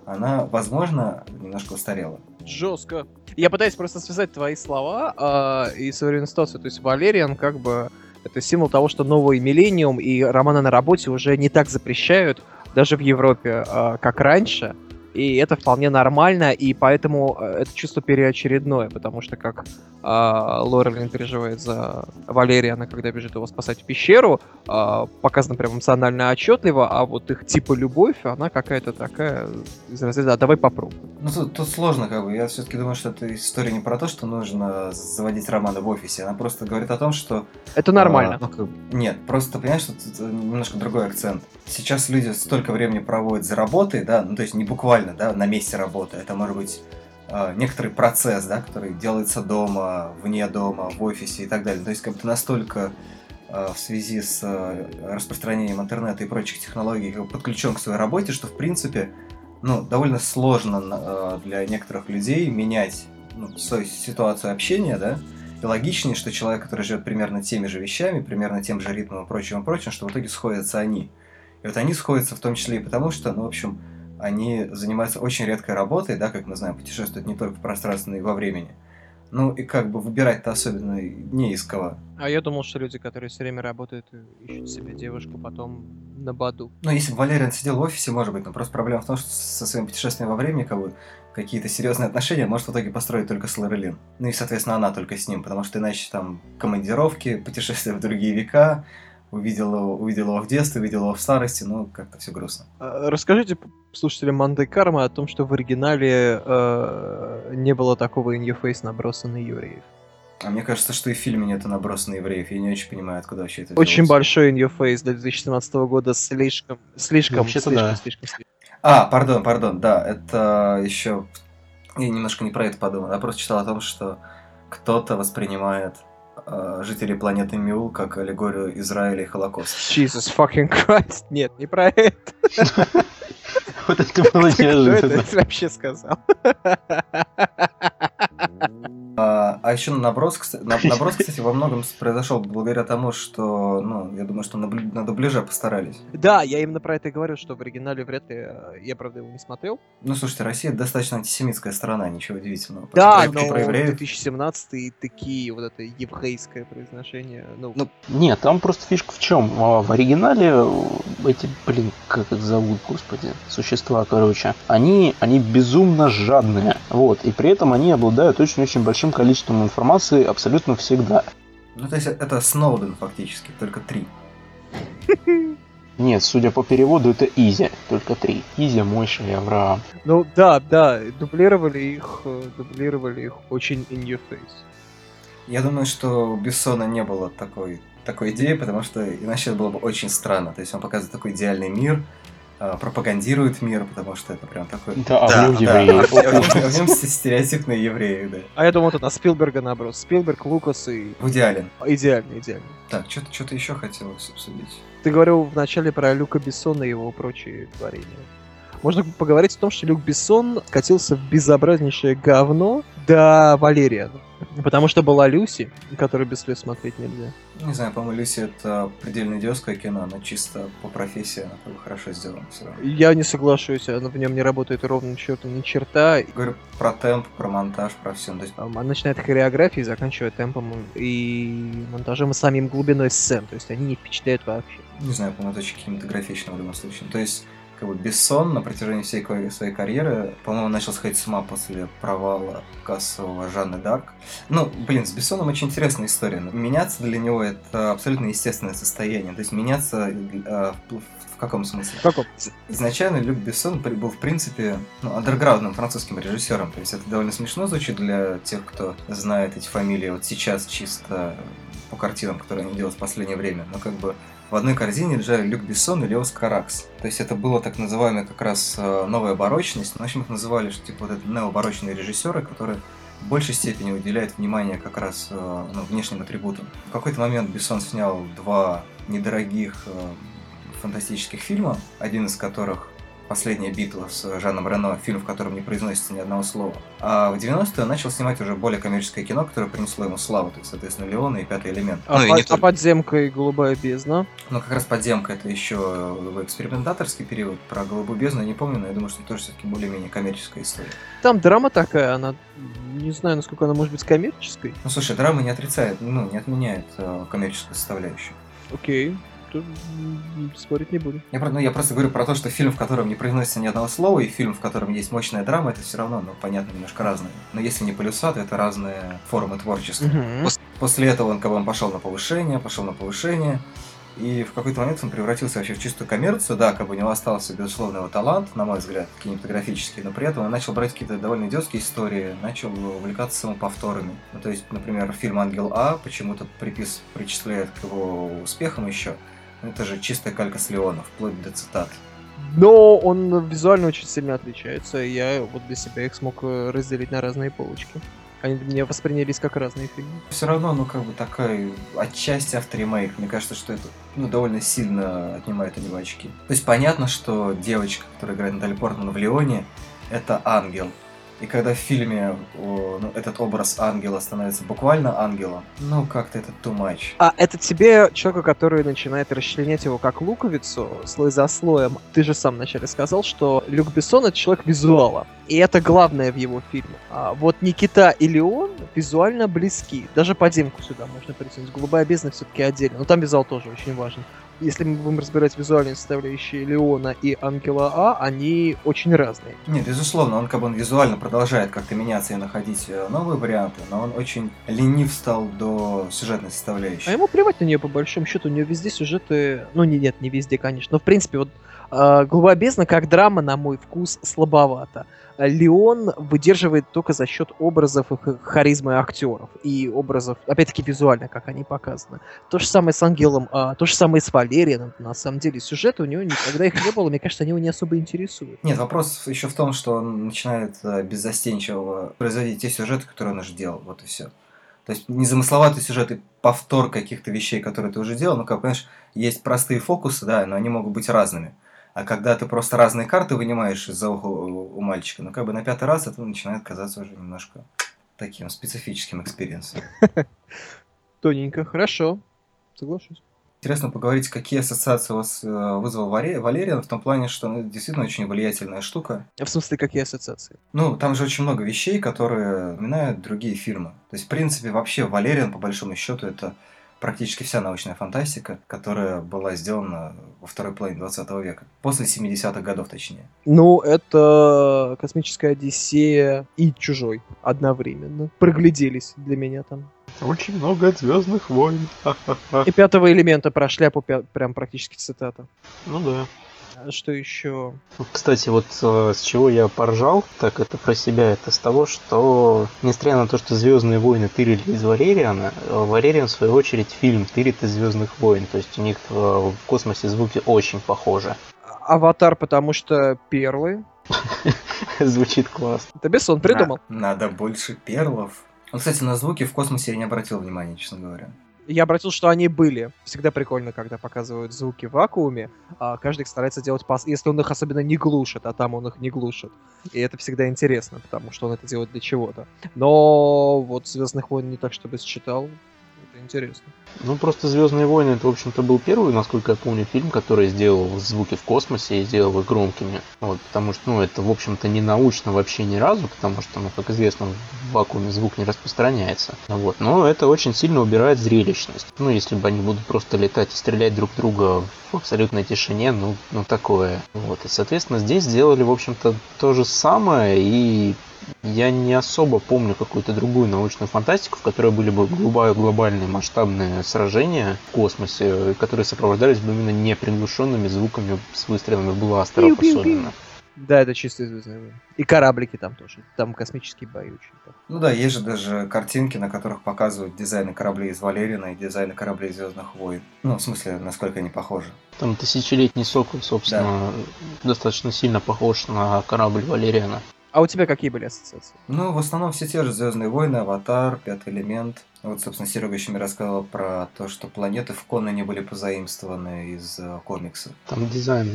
она, возможно, немножко устарела. Жестко. Я пытаюсь просто связать твои слова а, и современную ситуацию. То есть Валериан как бы это символ того, что новый миллениум и романы на работе уже не так запрещают, даже в Европе, а, как раньше. И это вполне нормально, и поэтому э, это чувство переочередное, потому что как а, Лорелин переживает за Валериана, когда бежит его спасать в пещеру, а, показано прям эмоционально отчетливо, а вот их типа любовь, она какая-то такая из разряда «А давай попробуем». Ну, тут, тут сложно, как бы. Я все-таки думаю, что эта история не про то, что нужно заводить романы в офисе. Она просто говорит о том, что... Это нормально. а, ну, нет, просто, понимаешь, что тут немножко другой акцент. Сейчас люди столько времени проводят за работой, да, ну, то есть не буквально, да, на месте работы. Это может быть а, некоторый процесс, да, который делается дома, вне дома, в офисе и так далее. То есть как бы настолько а, в связи с а, распространением интернета и прочих технологий подключен к своей работе, что в принципе ну, довольно сложно э, для некоторых людей менять ну, свою ситуацию общения, да, и логичнее, что человек, который живет примерно теми же вещами, примерно тем же ритмом и прочим, и прочим, что в итоге сходятся они. И вот они сходятся в том числе и потому, что, ну, в общем, они занимаются очень редкой работой, да, как мы знаем, путешествуют не только в пространстве, но и во времени. Ну, и как бы выбирать-то особенно не из кого. А я думал, что люди, которые все время работают ищут себе девушку потом на баду. Ну, если бы Валериан сидел в офисе, может быть, но просто проблема в том, что со своим путешествием во времени, как бы, какие-то серьезные отношения может в итоге построить только с Лорелин. Ну и, соответственно, она только с ним, потому что иначе там командировки, путешествия в другие века, увидел его, увидел его в детстве, увидел его в старости, ну, как-то все грустно. А, Расскажите слушателям Манды Карма о том, что в оригинале э, не было такого in your face наброса на евреев. А мне кажется, что и в фильме нету наброса на евреев, я не очень понимаю, откуда вообще это Очень делается. большой in your face для 2017 года слишком, слишком, Вообще-то слишком, да. слишком, слишком. А, пардон, пардон, да, это еще... Я немножко не про это подумал, я просто читал о том, что кто-то воспринимает э, жителей планеты Мюл как аллегорию Израиля и Холокоста. Jesus fucking Christ. Нет, не про это. Вот это было Кто неожиданно. это вообще сказал? А, а еще наброс, наброс, кстати, во многом произошел благодаря тому, что, ну, я думаю, что на, на дубляже постарались. Да, я именно про это и говорю, что в оригинале вряд ли... э, Я, правда, его не смотрел. Ну, слушайте, Россия достаточно антисемитская страна, ничего удивительного. Да, но про евреев 2017 такие, вот это еврейское произношение. Ну, Ну, Нет, там просто фишка в чем? В оригинале эти, блин, как их зовут, господи, существа, короче, они, они безумно жадные, вот, и при этом они обладают очень-очень большим количеством информации абсолютно всегда. Ну, то есть это Сноуден фактически, только три. Нет, судя по переводу, это Изи, только три. Изи, Мойша и Авраам. ну да, да, дублировали их, э, дублировали их очень in your face. Я думаю, что у Бессона не было такой, такой идеи, потому что иначе это было бы очень странно. То есть он показывает такой идеальный мир, а, пропагандирует мир, потому что это прям такой... Да, а Да, в нем Да, евреи. а в нем- стереотипные евреи, да. А я думал, это на Спилберга наброс. Спилберг, Лукас и... Вуди Аллен. Идеально, идеально. Так, что-то что еще хотелось обсудить. Ты говорил вначале про Люка Бессона и его прочие творения. Можно поговорить о том, что Люк Бессон скатился в безобразнейшее говно до Валерия. Потому что была Люси, которую без слез смотреть нельзя. Не знаю, по-моему, Люси это предельно идиотское кино, оно чисто по профессии, оно как бы хорошо сделано все равно. Я не соглашусь, она в нем не работает ровным счетом ни черта. Говорю про темп, про монтаж, про все. То есть, Она начинает хореографии, заканчивая темпом и монтажем и самим глубиной сцен. То есть они не впечатляют вообще. не знаю, по-моему, это очень кинематографично в любом случае. То есть, как бы Бессон на протяжении всей своей карьеры, по-моему, начал сходить с ума после провала кассового Жанны Дарк. Ну, блин, с Бессоном очень интересная история. Меняться для него это абсолютно естественное состояние. То есть меняться э, в, в каком смысле? В каком? Изначально Люк Бессон был, в принципе, ну, андерграундным французским режиссером. То есть это довольно смешно звучит для тех, кто знает эти фамилии вот сейчас чисто по картинам, которые они делают в последнее время. Но как бы в одной корзине лежали Люк Бессон и Леос Каракс. То есть это было так называемая как раз э, новая барочность. Ну, В общем, их называли, что типа вот это необарочные режиссеры, которые в большей степени уделяют внимание как раз э, ну, внешним атрибутам. В какой-то момент Бессон снял два недорогих э, фантастических фильма, один из которых «Последняя битва» с Жаном Рено, фильм, в котором не произносится ни одного слова. А в 90-е он начал снимать уже более коммерческое кино, которое принесло ему славу, то есть, соответственно, «Леон» и «Пятый элемент». А, Ну и под- не а только. подземка и голубая бездна. Но как раз «Подземка» — это еще в экспериментаторский период. Про «Голубую бездну» я не помню, но я думаю, что это тоже все-таки более-менее коммерческая история. Там драма такая, она не знаю, насколько она может быть коммерческой. Ну, слушай, драма не отрицает, ну, не отменяет э, коммерческую составляющую. Окей, тут спорить не буду. Я, ну, я просто говорю про то, что фильм, в котором не произносится ни одного слова, и фильм, в котором есть мощная драма, это все равно, ну, понятно, немножко разные. Но если не полюса, то это разные формы творчества. Мгм. После этого он, как бы, он пошел на повышение, пошел на повышение, и в какой-то момент он превратился вообще в чистую коммерцию. Да, как бы у него остался, безусловно, его талант, на мой взгляд, кинематографический, но при этом он начал брать какие-то довольно идиотские истории, начал увлекаться самоповторами. Ну, то есть, например, фильм «Ангел А» почему-то припис, причисляет к его успехам еще. Ну, Это же чистая калька с Леона, вплоть до цитат. Но он визуально очень сильно отличается, и я вот для себя их смог э, разделить на разные полочки. Они мне воспринялись как разные фильмы. Все равно, ну, как бы такая отчасти авторемейк. Мне кажется, что это ну, довольно сильно отнимает у него очки. То есть понятно, что девочка, которая играет Натали Портман в Леоне, это ангел. И когда в фильме ну, этот образ ангела становится буквально ангелом, ну как-то это too much. А это тебе, человеку, который начинает расчленять его как луковицу, слой за слоем, ты же сам вначале сказал, что Люк Бессон — это человек визуала. И это главное в его фильме. А вот Никита и Леон визуально близки. Даже подземку сюда можно притянуть. Голубая бездна все-таки отдельно. Но там визуал тоже очень важен. Если мы будем разбирать визуальные составляющие Леона и Ангела А, они очень разные. Нет, безусловно, он как бы он визуально продолжает как-то меняться и находить э, новые варианты, но он очень ленив стал до сюжетной составляющей. А ему плевать на нее по большому счету, у нее везде сюжеты, ну не, нет, не везде, конечно, но в принципе вот э, «Голубая бездна» как драма, на мой вкус, слабовато. А Леон выдерживает только за счет образов и харизмы актеров и образов, опять-таки визуально, как они показаны. То же самое с Ангелом, а, то же самое с Валерианом. На самом деле сюжет у него никогда их не было, мне кажется, они его не особо интересуют. Нет, вопрос еще в том, что он начинает э, беззастенчиво производить те сюжеты, которые он уже делал, вот и все. То есть незамысловатый сюжет и повтор каких-то вещей, которые ты уже делал, ну как, понимаешь, есть простые фокусы, да, но они могут быть разными. А когда ты просто разные карты вынимаешь из-за уха у мальчика, ну как бы на пятый раз это начинает казаться уже немножко таким специфическим experience ом. Тоненько, хорошо. Соглашусь. Интересно поговорить, какие ассоциации у вас э, вызвал Валериан, в том плане, что ну, это действительно очень влиятельная штука. В смысле, какие ассоциации? Ну, там же очень много вещей, которые напоминают другие фильмы. То есть, в принципе, вообще Валериан, по большому счету, это практически вся научная фантастика, которая была сделана во второй половине 20 века. После 70-х годов, точнее. Ну, это космическая Одиссея и Чужой одновременно. Прогляделись для меня там. Очень много звездных войн. И пятого элемента про шляпу пя- прям практически цитата. Ну да. А Что еще? Кстати, вот э, с чего я поржал, так это про себя, это с того, что, несмотря на то, что Звездные войны тырили из Валериана, э, Валериан, в свою очередь, фильм тырит из Звездных войн. То есть у них э, в космосе звуки очень похожи. Аватар, потому что первый. Звучит классно. Это Бессон придумал. На- надо больше перлов. Ну, кстати, на звуки в космосе я не обратил внимания, честно говоря. Я обратил, что они были. Всегда прикольно, когда показывают звуки в вакууме. А каждый старается делать пас, если он их особенно не глушит, а там он их не глушит. И это всегда интересно, потому что он это делает для чего-то. Но вот Звездных войн не так, чтобы считал. Интересно. Ну, просто Звездные войны, это, в общем-то, был первый, насколько я помню, фильм, который сделал звуки в космосе и сделал их громкими. Вот, потому что, ну, это, в общем-то, не научно вообще ни разу, потому что, ну, как известно, в вакууме звук не распространяется. Вот, но это очень сильно убирает зрелищность. Ну, если бы они будут просто летать и стрелять друг друга в абсолютной тишине, ну, ну такое. Вот, и, соответственно, здесь сделали, в общем-то, то же самое, и я не особо помню какую-то другую научную фантастику, в которой были бы глобальные масштабные сражения в космосе, которые сопровождались бы именно неприглушенными звуками с выстрелами бластеров Пиу-пиу-пиу. особенно. Да, это чистые Звездные войны. И кораблики там тоже. Там космические бои очень. Ну да, есть же даже картинки, на которых показывают дизайны кораблей из Валерина и дизайны кораблей Звездных войн. Ну, в смысле, насколько они похожи. Там тысячелетний сокол, собственно, достаточно сильно похож на корабль Валериана. А у тебя какие были ассоциации? Ну, в основном все те же Звездные войны, Аватар, Пятый элемент. Вот, собственно, Серега еще мне рассказывал про то, что планеты в Конане были позаимствованы из э, комикса. Там дизайн,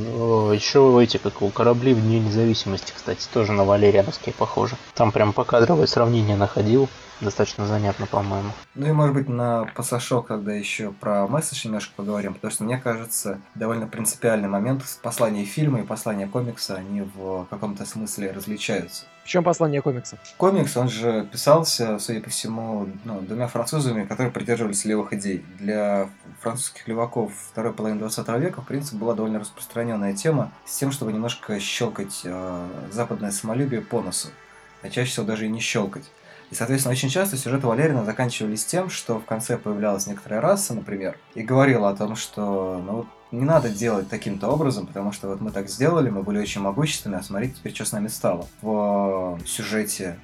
еще эти, как у корабли в Дне независимости, кстати, тоже на Валериановские похожи. Там прям покадровое сравнение находил. Достаточно занятно, по-моему. Ну и, может быть, на пассажок тогда еще про месседж немножко поговорим, потому что, мне кажется, довольно принципиальный момент в послании фильма и послания комикса, они в каком-то смысле различаются. В чем послание комикса? Комикс, он же писался, судя по всему, ну, двумя французами, которые придерживались левых идей. Для французских леваков второй половины 20 века, в принципе, была довольно распространенная тема с тем, чтобы немножко щелкать э, западное самолюбие по носу, а чаще всего даже и не щелкать. И, соответственно, очень часто сюжеты Валерина заканчивались тем, что в конце появлялась некоторая раса, например, и говорила о том, что ну, не надо делать таким-то образом, потому что вот мы так сделали, мы были очень могущественны, а смотрите теперь, что с нами стало. В сюжете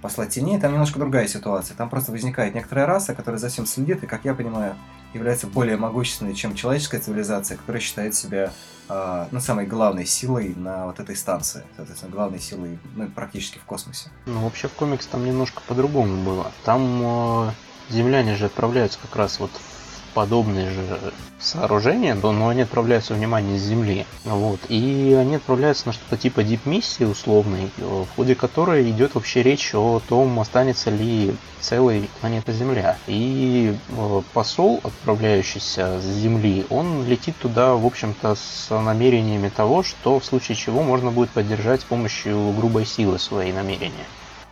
«Посла теней» там немножко другая ситуация. Там просто возникает некоторая раса, которая за всем следит, и, как я понимаю, является более могущественной, чем человеческая цивилизация, которая считает себя э, ну, самой главной силой на вот этой станции. Соответственно, главной силой ну, практически в космосе. Ну, вообще в комикс там немножко по-другому было. Там э, земляне же отправляются как раз вот в подобные же сооружения, но, они отправляются внимание с Земли. Вот. И они отправляются на что-то типа дип-миссии условной, э, в ходе которой идет вообще речь о том, останется ли целой планета Земля. И э, посол, отправляющийся с Земли, он летит туда, в общем-то, с намерениями того, что в случае чего можно будет поддержать с помощью грубой силы свои намерения.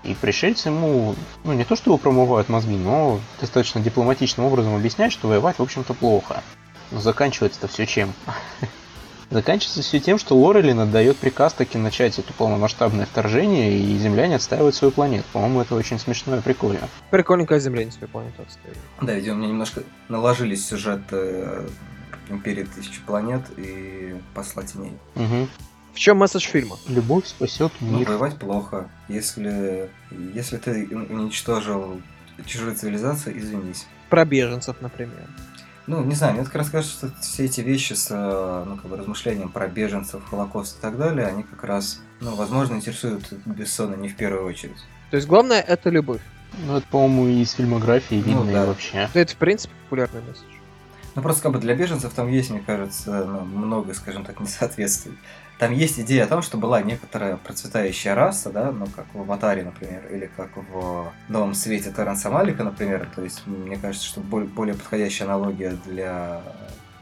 И пришельцы ему, ну не то чтобы промывают мозги, но достаточно дипломатичным образом объясняют, что воевать, в общем-то, плохо. Но заканчивается это все чем? Заканчивается все тем, что Лорелин отдает приказ таки начать это полномасштабное вторжение, и земляне отстаивают свою планету. По-моему, это очень смешно и прикольно. Прикольненькая земля не свою планету отстоит. Да, видимо, мне немножко наложились сюжеты э, Империи Тысячи Планет и Посла Теней. Угу. В чем месседж фильма? Любовь спасет Ну, мир. воевать плохо. Если, если ты уничтожил чужую цивилизацию, извинись. Про беженцев, например. Ну, не знаю, мне как раз кажется, что все эти вещи с ну, как бы размышлением про беженцев, Холокост и так далее, они как раз, ну, возможно, интересуют Бессона не в первую очередь. То есть главное это любовь. Ну, это, по-моему, и из фильмографии Ну, видно, да. и вообще. Это, в принципе, популярный месседж. Ну просто как бы для беженцев там есть, мне кажется, ну, много, скажем так, несоответствий. Там есть идея о том, что была некоторая процветающая раса, да, ну как в Аватаре, например, или как в Новом Свете Терренса Малика, например. То есть мне кажется, что более, подходящая аналогия для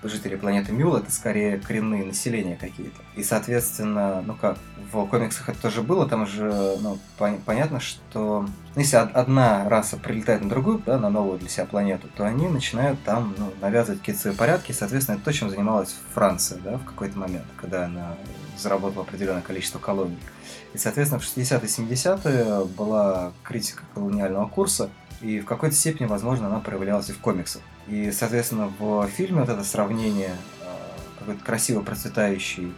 жителей планеты Мюл это скорее коренные населения какие-то. И, соответственно, ну как, в комиксах это тоже было, там же, ну, пон- понятно, что ну, если одна раса прилетает на другую, да, на новую для себя планету, то они начинают там ну, навязывать какие-то свои порядки, и, соответственно, это то, чем занималась Франция, да, в какой-то момент, когда она заработала определенное количество колоний. И, соответственно, в 60-е 70-е была критика колониального курса, и в какой-то степени, возможно, она проявлялась и в комиксах. И, соответственно, в фильме вот это сравнение э, какой-то красиво процветающей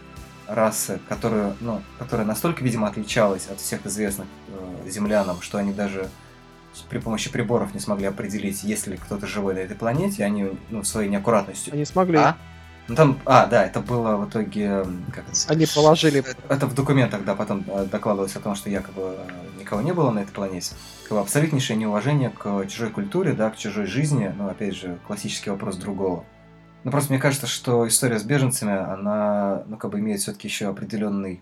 расы, которая, ну, которая настолько, видимо, отличалась от всех известных э, землянам, что они даже при помощи приборов не смогли определить, есть ли кто-то живой на этой планете, они ну, своей неаккуратностью. Они смогли. А? Ну там, а, да, это было в итоге, как это Они положили... Это в документах, да, потом э, докладывалось о том, что якобы э, никого не было на этой планете. Абсолютнейшее неуважение к чужой культуре, да, к чужой жизни, ну, опять же, классический вопрос другого. Ну, просто мне кажется, что история с беженцами, она, ну, как бы имеет все-таки еще определенный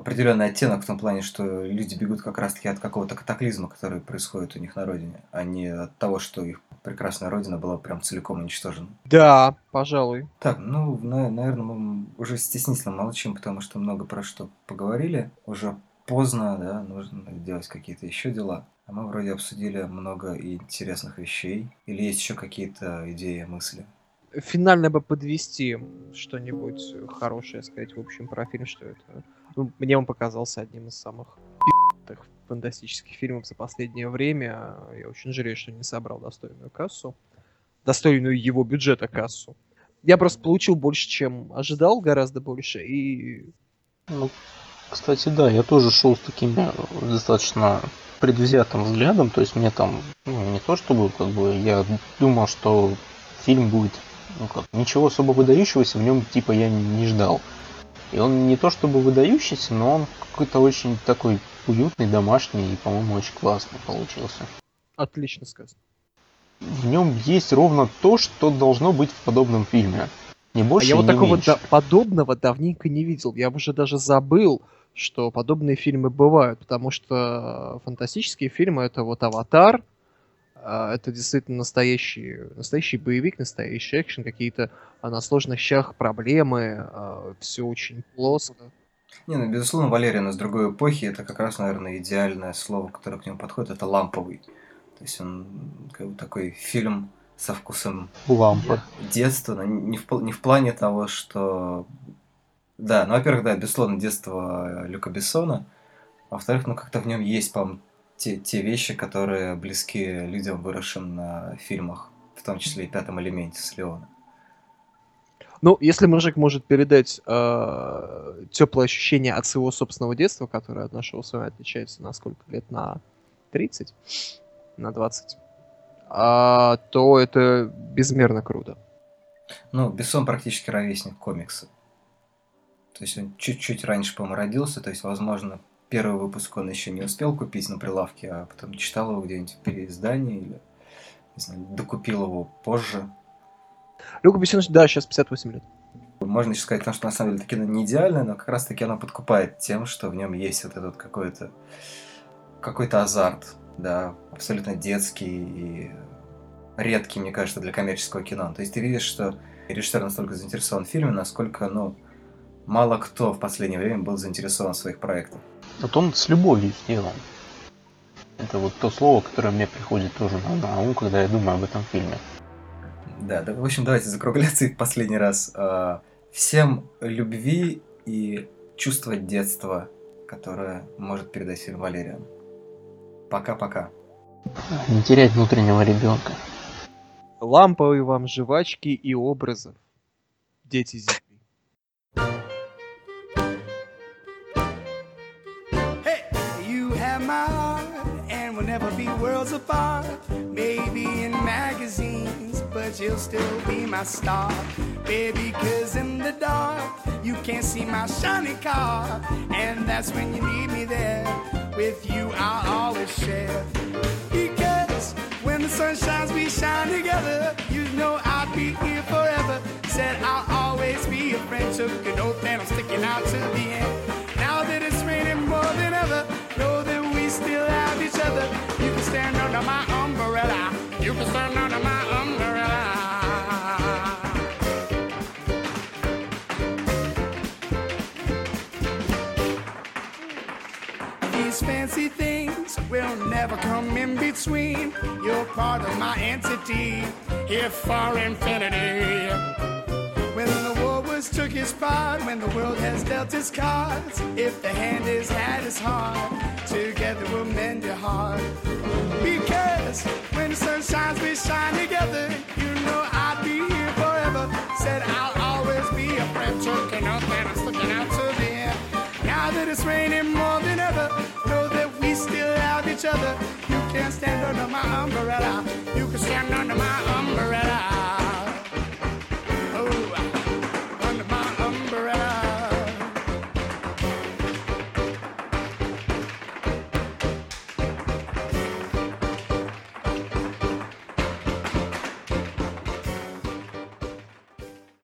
определенный оттенок в том плане, что люди бегут как раз-таки от какого-то катаклизма, который происходит у них на родине, а не от того, что их прекрасная родина была прям целиком уничтожена. Да, пожалуй. Так, ну, на, наверное, мы уже стеснительно молчим, потому что много про что поговорили. Уже поздно, да, нужно делать какие-то еще дела. А мы вроде обсудили много интересных вещей. Или есть еще какие-то идеи, мысли? Финально бы подвести что-нибудь хорошее сказать, в общем, про фильм, что это ну, мне он показался одним из самых пи***тых фантастических фильмов за последнее время. Я очень жалею, что не собрал достойную кассу. Достойную его бюджета кассу. Я просто получил больше, чем ожидал, гораздо больше, и... Ну, кстати, да, я тоже шел с таким э, достаточно предвзятым взглядом, то есть мне там, ну, не то чтобы, как бы, я думал, что фильм будет, ну как, ничего особо выдающегося в нем, типа, я не ждал. И он не то чтобы выдающийся, но он какой-то очень такой уютный, домашний и, по-моему, очень классный получился. Отлично сказано. В нем есть ровно то, что должно быть в подобном фильме. Не больше, а я вот такого меньше. да- подобного давненько не видел. Я уже даже забыл, что подобные фильмы бывают, потому что фантастические фильмы это вот Аватар, это действительно настоящий, настоящий боевик, настоящий экшен, какие-то а, на сложных щах проблемы, все очень плоско. Не, ну, безусловно, Валериан из другой эпохи, это как раз, наверное, идеальное слово, которое к нему подходит, это ламповый. То есть он как бы такой фильм со вкусом Лампа. детства, но не в, не в плане того, что... Да, ну, во-первых, да, безусловно, детство Люка Бессона, а во-вторых, ну, как-то в нем есть, по-моему, те, те вещи, которые близки людям, выросшим на фильмах, в том числе и «Пятом элементе» с Леона. Ну, если мужик может передать э, теплое ощущение от своего собственного детства, которое от нашего с вами отличается на сколько лет? На 30? На 20? А, то это безмерно круто. Ну, Бессон практически ровесник комикса. То есть он чуть-чуть раньше, по-моему, родился, то есть, возможно, первый выпуск он еще не успел купить на прилавке, а потом читал его где-нибудь в переиздании или, не знаю, докупил его позже. Люка Бессонович, да, сейчас 58 лет. Можно еще сказать, что на самом деле это кино не идеальное, но как раз таки оно подкупает тем, что в нем есть вот этот какой-то какой-то азарт, да, абсолютно детский и редкий, мне кажется, для коммерческого кино. То есть ты видишь, что режиссер настолько заинтересован в фильме, насколько, ну, мало кто в последнее время был заинтересован в своих проектах. Вот он с любовью сделан. Это вот то слово, которое мне приходит тоже на, ум, когда я думаю об этом фильме. Да, да, в общем, давайте закругляться и в последний раз. А, Всем любви и чувства детства, которое может передать фильм Валериан. Пока-пока. Не терять внутреннего ребенка. Ламповые вам жвачки и образов. Дети земли. Heart, and we'll never be worlds apart. Maybe in magazines, but you'll still be my star. Baby, cause in the dark, you can't see my shiny car. And that's when you need me there. With you, I'll always share. Because when the sun shines, we shine together. You know I'll be here forever. Said I'll always be a friend. Took an oath and I'm sticking out to the end. Now that it's raining more than ever, still have each other. You can stand under my umbrella. You can stand under my umbrella. These fancy things will never come in between. You're part of my entity, here for infinity. Was took his part, when the world has dealt its cards, if the hand is had its heart, together we'll mend your heart. Because when the sun shines, we shine together. You know I'll be here forever. Said I'll always be a friend, choking up and I'm sticking out to the. Now that it's raining more than ever, know that we still have each other. You can stand under my umbrella. You can stand